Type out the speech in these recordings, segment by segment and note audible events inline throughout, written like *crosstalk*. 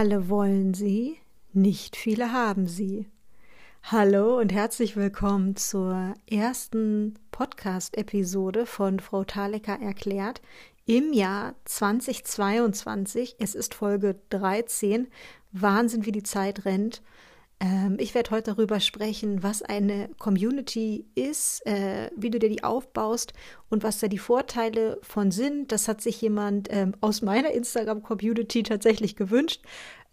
Alle wollen sie, nicht viele haben sie. Hallo und herzlich willkommen zur ersten Podcast-Episode von Frau Thalecker erklärt im Jahr 2022. Es ist Folge 13. Wahnsinn, wie die Zeit rennt. Ähm, ich werde heute darüber sprechen, was eine Community ist, äh, wie du dir die aufbaust und was da die Vorteile von sind. Das hat sich jemand ähm, aus meiner Instagram-Community tatsächlich gewünscht.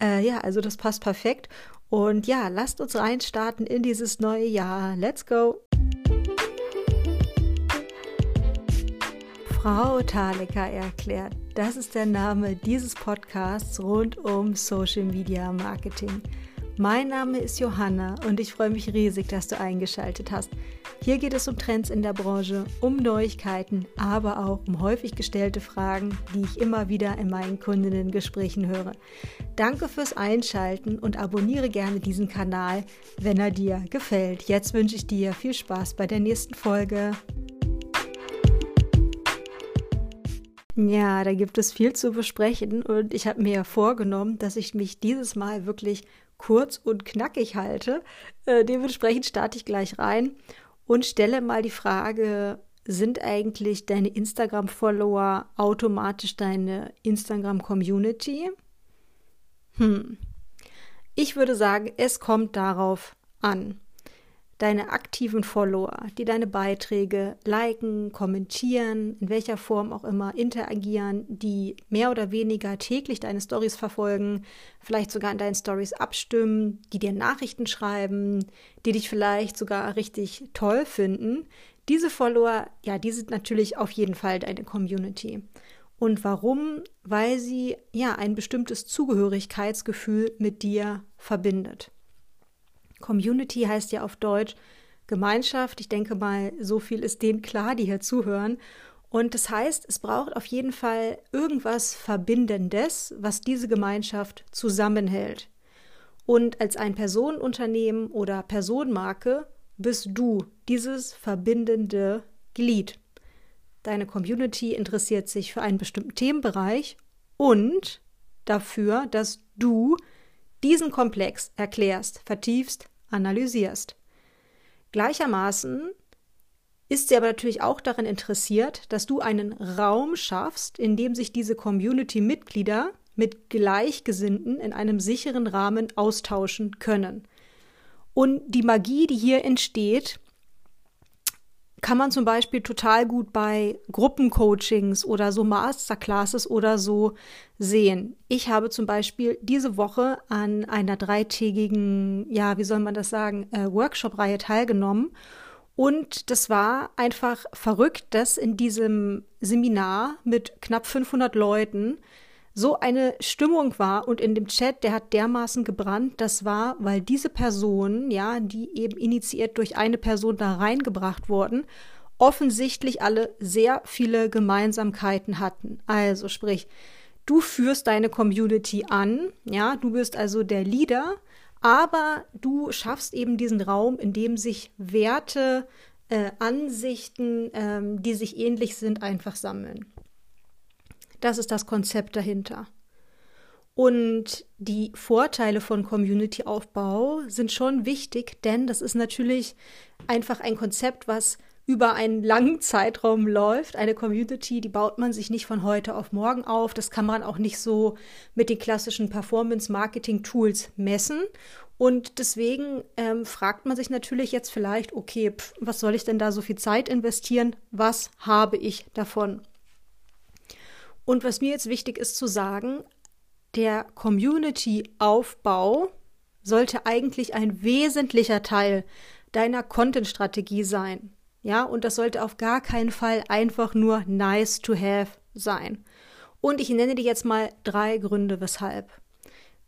Äh, ja, also das passt perfekt. Und ja, lasst uns reinstarten in dieses neue Jahr. Let's go! Frau Thalecker erklärt, das ist der Name dieses Podcasts rund um Social Media Marketing. Mein Name ist Johanna und ich freue mich riesig, dass du eingeschaltet hast. Hier geht es um Trends in der Branche, um Neuigkeiten, aber auch um häufig gestellte Fragen, die ich immer wieder in meinen Kundinnen-Gesprächen höre. Danke fürs Einschalten und abonniere gerne diesen Kanal, wenn er dir gefällt. Jetzt wünsche ich dir viel Spaß bei der nächsten Folge. Ja, da gibt es viel zu besprechen und ich habe mir vorgenommen, dass ich mich dieses Mal wirklich kurz und knackig halte. Äh, dementsprechend starte ich gleich rein und stelle mal die Frage, sind eigentlich deine Instagram-Follower automatisch deine Instagram-Community? Hm. Ich würde sagen, es kommt darauf an deine aktiven Follower, die deine Beiträge liken, kommentieren, in welcher Form auch immer interagieren, die mehr oder weniger täglich deine Stories verfolgen, vielleicht sogar in deinen Stories abstimmen, die dir Nachrichten schreiben, die dich vielleicht sogar richtig toll finden. Diese Follower, ja, die sind natürlich auf jeden Fall deine Community. Und warum? Weil sie ja ein bestimmtes Zugehörigkeitsgefühl mit dir verbindet. Community heißt ja auf Deutsch Gemeinschaft. Ich denke mal, so viel ist denen klar, die hier zuhören. Und das heißt, es braucht auf jeden Fall irgendwas Verbindendes, was diese Gemeinschaft zusammenhält. Und als ein Personenunternehmen oder Personenmarke bist du dieses verbindende Glied. Deine Community interessiert sich für einen bestimmten Themenbereich und dafür, dass du diesen Komplex erklärst, vertiefst, analysierst. Gleichermaßen ist sie aber natürlich auch daran interessiert, dass du einen Raum schaffst, in dem sich diese Community-Mitglieder mit Gleichgesinnten in einem sicheren Rahmen austauschen können. Und die Magie, die hier entsteht, kann man zum Beispiel total gut bei Gruppencoachings oder so Masterclasses oder so sehen. Ich habe zum Beispiel diese Woche an einer dreitägigen, ja, wie soll man das sagen, äh, Workshop-Reihe teilgenommen. Und das war einfach verrückt, dass in diesem Seminar mit knapp 500 Leuten so eine Stimmung war und in dem Chat, der hat dermaßen gebrannt, das war, weil diese Personen, ja, die eben initiiert durch eine Person da reingebracht wurden, offensichtlich alle sehr viele Gemeinsamkeiten hatten. Also sprich, du führst deine Community an, ja, du bist also der Leader, aber du schaffst eben diesen Raum, in dem sich Werte, äh, Ansichten, ähm, die sich ähnlich sind, einfach sammeln. Das ist das Konzept dahinter. Und die Vorteile von Community-Aufbau sind schon wichtig, denn das ist natürlich einfach ein Konzept, was über einen langen Zeitraum läuft. Eine Community, die baut man sich nicht von heute auf morgen auf. Das kann man auch nicht so mit den klassischen Performance-Marketing-Tools messen. Und deswegen ähm, fragt man sich natürlich jetzt vielleicht, okay, pf, was soll ich denn da so viel Zeit investieren? Was habe ich davon? Und was mir jetzt wichtig ist zu sagen, der Community-Aufbau sollte eigentlich ein wesentlicher Teil deiner Content-Strategie sein. Ja, und das sollte auf gar keinen Fall einfach nur nice to have sein. Und ich nenne dir jetzt mal drei Gründe, weshalb.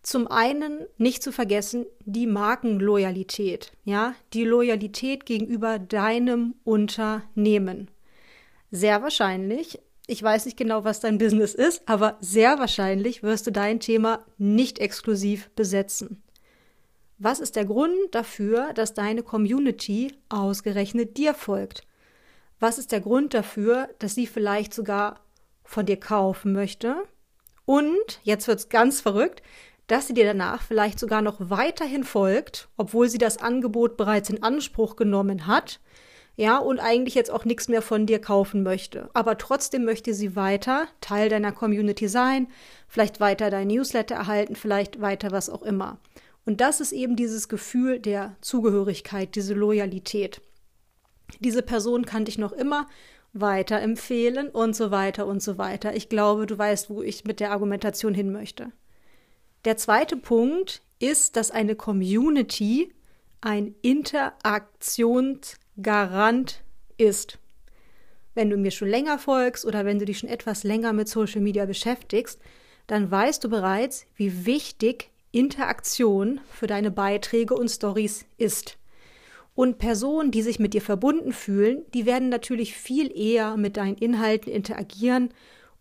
Zum einen nicht zu vergessen die Markenloyalität, ja, die Loyalität gegenüber deinem Unternehmen. Sehr wahrscheinlich ich weiß nicht genau, was dein Business ist, aber sehr wahrscheinlich wirst du dein Thema nicht exklusiv besetzen. Was ist der Grund dafür, dass deine Community ausgerechnet dir folgt? Was ist der Grund dafür, dass sie vielleicht sogar von dir kaufen möchte? Und, jetzt wird's ganz verrückt, dass sie dir danach vielleicht sogar noch weiterhin folgt, obwohl sie das Angebot bereits in Anspruch genommen hat, ja, und eigentlich jetzt auch nichts mehr von dir kaufen möchte. Aber trotzdem möchte sie weiter Teil deiner Community sein, vielleicht weiter dein Newsletter erhalten, vielleicht weiter was auch immer. Und das ist eben dieses Gefühl der Zugehörigkeit, diese Loyalität. Diese Person kann dich noch immer weiterempfehlen und so weiter und so weiter. Ich glaube, du weißt, wo ich mit der Argumentation hin möchte. Der zweite Punkt ist, dass eine Community ein Interaktionsgarant ist. Wenn du mir schon länger folgst oder wenn du dich schon etwas länger mit Social Media beschäftigst, dann weißt du bereits, wie wichtig Interaktion für deine Beiträge und Stories ist. Und Personen, die sich mit dir verbunden fühlen, die werden natürlich viel eher mit deinen Inhalten interagieren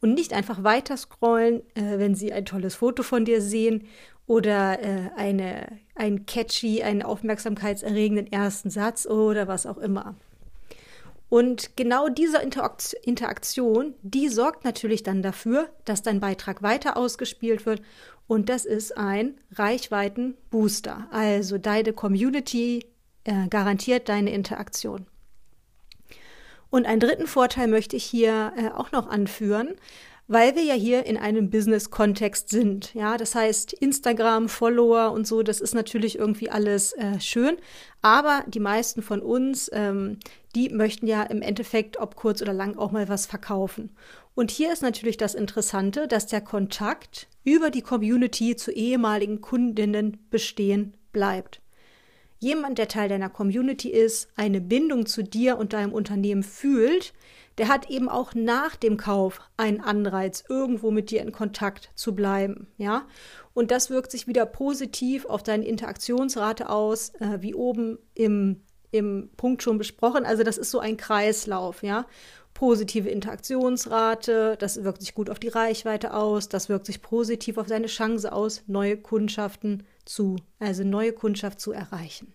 und nicht einfach weiter scrollen, äh, wenn sie ein tolles Foto von dir sehen oder äh, eine, ein catchy, einen aufmerksamkeitserregenden ersten Satz oder was auch immer. Und genau diese Interaktion, die sorgt natürlich dann dafür, dass dein Beitrag weiter ausgespielt wird und das ist ein Reichweitenbooster. Also deine Community äh, garantiert deine Interaktion. Und einen dritten Vorteil möchte ich hier äh, auch noch anführen, weil wir ja hier in einem Business-Kontext sind. Ja, das heißt, Instagram, Follower und so, das ist natürlich irgendwie alles äh, schön. Aber die meisten von uns, ähm, die möchten ja im Endeffekt, ob kurz oder lang, auch mal was verkaufen. Und hier ist natürlich das Interessante, dass der Kontakt über die Community zu ehemaligen Kundinnen bestehen bleibt. Jemand, der Teil deiner Community ist, eine Bindung zu dir und deinem Unternehmen fühlt, der hat eben auch nach dem Kauf einen Anreiz, irgendwo mit dir in Kontakt zu bleiben, ja. Und das wirkt sich wieder positiv auf deine Interaktionsrate aus, äh, wie oben im, im Punkt schon besprochen. Also das ist so ein Kreislauf, ja. Positive Interaktionsrate, das wirkt sich gut auf die Reichweite aus, das wirkt sich positiv auf deine Chance aus, neue Kundschaften zu, also neue Kundschaft zu erreichen.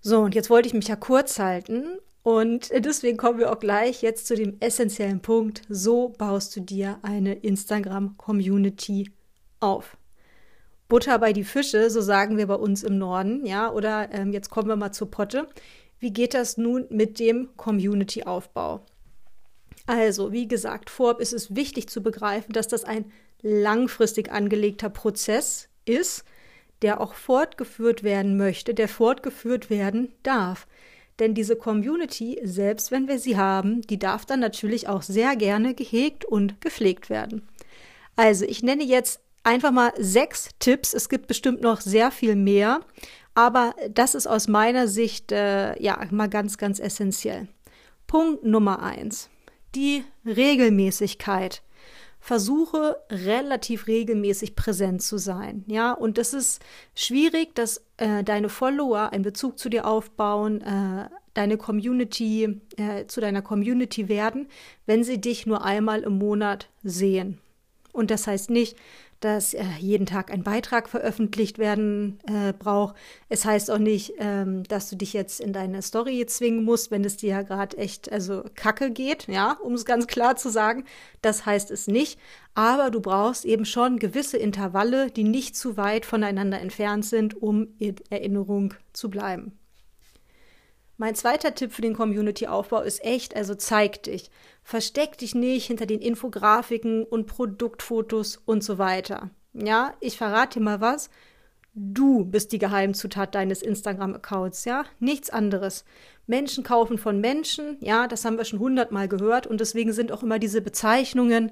So, und jetzt wollte ich mich ja kurz halten und deswegen kommen wir auch gleich jetzt zu dem essentiellen Punkt. So baust du dir eine Instagram-Community auf. Butter bei die Fische, so sagen wir bei uns im Norden, ja, oder ähm, jetzt kommen wir mal zur Potte. Wie geht das nun mit dem Community-Aufbau? Also, wie gesagt, vorab ist es wichtig zu begreifen, dass das ein langfristig angelegter Prozess ist, der auch fortgeführt werden möchte, der fortgeführt werden darf. Denn diese Community, selbst wenn wir sie haben, die darf dann natürlich auch sehr gerne gehegt und gepflegt werden. Also ich nenne jetzt einfach mal sechs Tipps. Es gibt bestimmt noch sehr viel mehr, aber das ist aus meiner Sicht äh, ja mal ganz, ganz essentiell. Punkt Nummer eins: Die Regelmäßigkeit versuche relativ regelmäßig präsent zu sein. Ja, und das ist schwierig, dass äh, deine Follower einen Bezug zu dir aufbauen, äh, deine Community, äh, zu deiner Community werden, wenn sie dich nur einmal im Monat sehen. Und das heißt nicht, dass äh, jeden Tag ein Beitrag veröffentlicht werden äh, braucht. Es heißt auch nicht, ähm, dass du dich jetzt in deine Story zwingen musst, wenn es dir ja gerade echt also kacke geht, ja, um es ganz klar zu sagen. Das heißt es nicht. Aber du brauchst eben schon gewisse Intervalle, die nicht zu weit voneinander entfernt sind, um in Erinnerung zu bleiben. Mein zweiter Tipp für den Community-Aufbau ist echt, also zeig dich. Versteck dich nicht hinter den Infografiken und Produktfotos und so weiter. Ja, ich verrate dir mal was. Du bist die Geheimzutat deines Instagram-Accounts, ja? Nichts anderes. Menschen kaufen von Menschen, ja, das haben wir schon hundertmal gehört und deswegen sind auch immer diese Bezeichnungen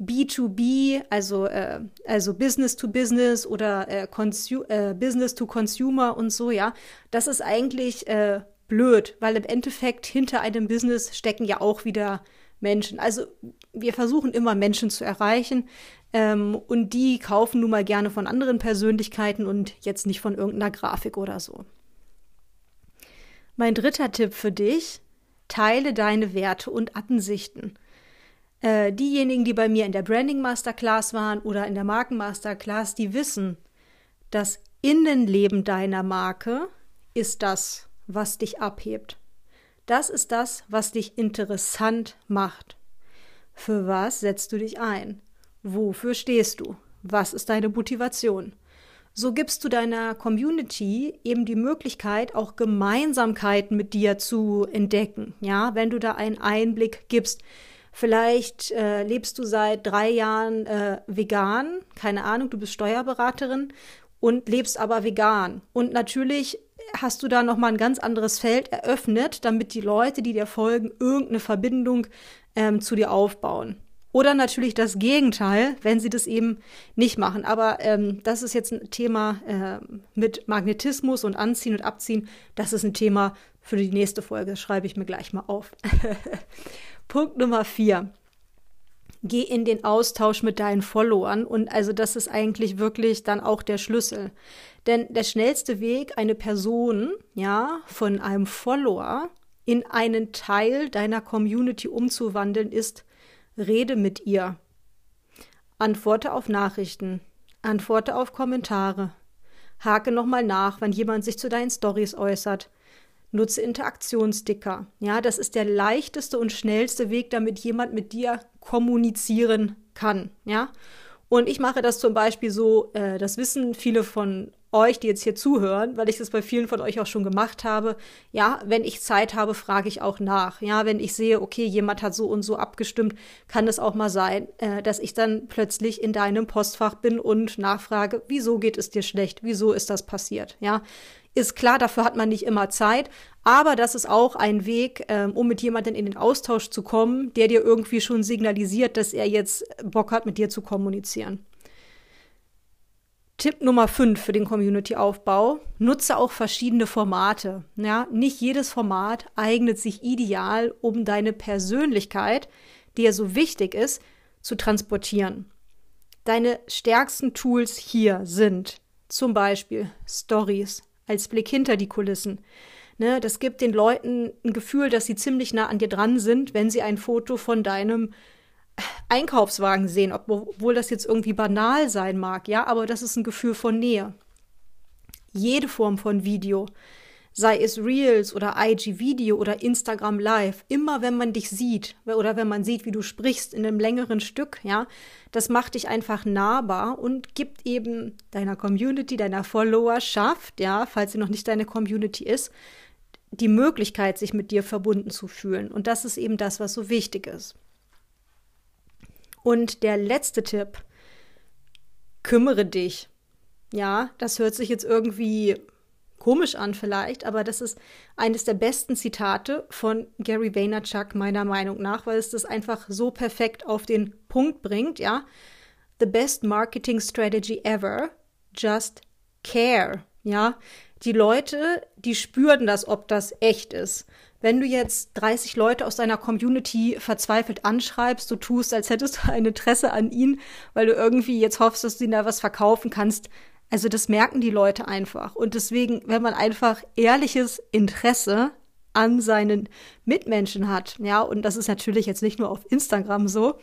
B2B, also, äh, also Business to Business oder äh, äh, Business to Consumer und so, ja. Das ist eigentlich äh, blöd, weil im Endeffekt hinter einem Business stecken ja auch wieder Menschen. Also wir versuchen immer Menschen zu erreichen ähm, und die kaufen nun mal gerne von anderen Persönlichkeiten und jetzt nicht von irgendeiner Grafik oder so. Mein dritter Tipp für dich, teile deine Werte und Ansichten. Äh, diejenigen, die bei mir in der Branding Masterclass waren oder in der Marken Masterclass, die wissen, das Innenleben deiner Marke ist das, was dich abhebt. Das ist das, was dich interessant macht. Für was setzt du dich ein? Wofür stehst du? Was ist deine Motivation? So gibst du deiner Community eben die Möglichkeit, auch Gemeinsamkeiten mit dir zu entdecken. Ja, wenn du da einen Einblick gibst. Vielleicht äh, lebst du seit drei Jahren äh, vegan, keine Ahnung, du bist Steuerberaterin und lebst aber vegan. Und natürlich hast du da nochmal ein ganz anderes Feld eröffnet, damit die Leute, die dir folgen, irgendeine Verbindung ähm, zu dir aufbauen. Oder natürlich das Gegenteil, wenn sie das eben nicht machen. Aber ähm, das ist jetzt ein Thema äh, mit Magnetismus und Anziehen und Abziehen. Das ist ein Thema für die nächste Folge. Das schreibe ich mir gleich mal auf. *laughs* Punkt Nummer vier. Geh in den Austausch mit deinen Followern. Und also das ist eigentlich wirklich dann auch der Schlüssel. Denn der schnellste Weg, eine Person, ja, von einem Follower in einen Teil deiner Community umzuwandeln, ist, Rede mit ihr. Antworte auf Nachrichten. Antworte auf Kommentare. Hake nochmal nach, wenn jemand sich zu deinen Stories äußert. Nutze Interaktionssticker. Ja, das ist der leichteste und schnellste Weg, damit jemand mit dir kommunizieren kann. Ja, und ich mache das zum Beispiel so, äh, das wissen viele von euch, die jetzt hier zuhören, weil ich das bei vielen von euch auch schon gemacht habe. Ja, wenn ich Zeit habe, frage ich auch nach. Ja, wenn ich sehe, okay, jemand hat so und so abgestimmt, kann es auch mal sein, äh, dass ich dann plötzlich in deinem Postfach bin und nachfrage, wieso geht es dir schlecht? Wieso ist das passiert? Ja, ist klar, dafür hat man nicht immer Zeit, aber das ist auch ein Weg, ähm, um mit jemandem in den Austausch zu kommen, der dir irgendwie schon signalisiert, dass er jetzt Bock hat, mit dir zu kommunizieren. Tipp Nummer 5 für den Community-Aufbau. Nutze auch verschiedene Formate. Ja, nicht jedes Format eignet sich ideal, um deine Persönlichkeit, die ja so wichtig ist, zu transportieren. Deine stärksten Tools hier sind zum Beispiel Stories als Blick hinter die Kulissen. Ne, das gibt den Leuten ein Gefühl, dass sie ziemlich nah an dir dran sind, wenn sie ein Foto von deinem Einkaufswagen sehen, obwohl das jetzt irgendwie banal sein mag, ja, aber das ist ein Gefühl von Nähe. Jede Form von Video, sei es Reels oder IG-Video oder Instagram Live, immer wenn man dich sieht oder wenn man sieht, wie du sprichst in einem längeren Stück, ja, das macht dich einfach nahbar und gibt eben deiner Community, deiner Followerschaft, ja, falls sie noch nicht deine Community ist, die Möglichkeit, sich mit dir verbunden zu fühlen. Und das ist eben das, was so wichtig ist. Und der letzte Tipp, kümmere dich. Ja, das hört sich jetzt irgendwie komisch an vielleicht, aber das ist eines der besten Zitate von Gary Vaynerchuk meiner Meinung nach, weil es das einfach so perfekt auf den Punkt bringt, ja. The best marketing strategy ever, just care, ja. Die Leute, die spüren das, ob das echt ist. Wenn du jetzt 30 Leute aus deiner Community verzweifelt anschreibst, du tust, als hättest du ein Interesse an ihnen, weil du irgendwie jetzt hoffst, dass du ihnen da was verkaufen kannst. Also das merken die Leute einfach. Und deswegen, wenn man einfach ehrliches Interesse an seinen Mitmenschen hat, ja, und das ist natürlich jetzt nicht nur auf Instagram so,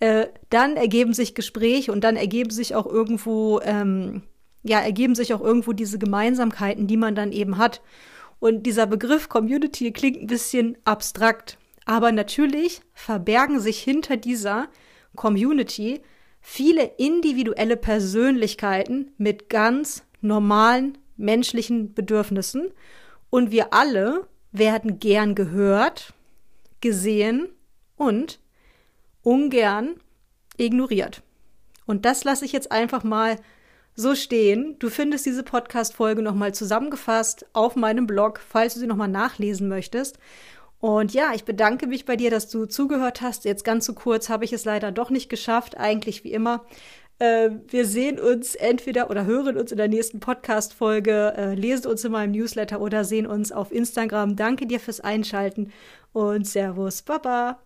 äh, dann ergeben sich Gespräche und dann ergeben sich auch irgendwo, ähm, ja, ergeben sich auch irgendwo diese Gemeinsamkeiten, die man dann eben hat. Und dieser Begriff Community klingt ein bisschen abstrakt. Aber natürlich verbergen sich hinter dieser Community viele individuelle Persönlichkeiten mit ganz normalen menschlichen Bedürfnissen. Und wir alle werden gern gehört, gesehen und ungern ignoriert. Und das lasse ich jetzt einfach mal so stehen. Du findest diese Podcast-Folge nochmal zusammengefasst auf meinem Blog, falls du sie nochmal nachlesen möchtest. Und ja, ich bedanke mich bei dir, dass du zugehört hast. Jetzt ganz so kurz habe ich es leider doch nicht geschafft, eigentlich wie immer. Äh, wir sehen uns entweder oder hören uns in der nächsten Podcast-Folge, äh, lesen uns in meinem Newsletter oder sehen uns auf Instagram. Danke dir fürs Einschalten und Servus, Baba.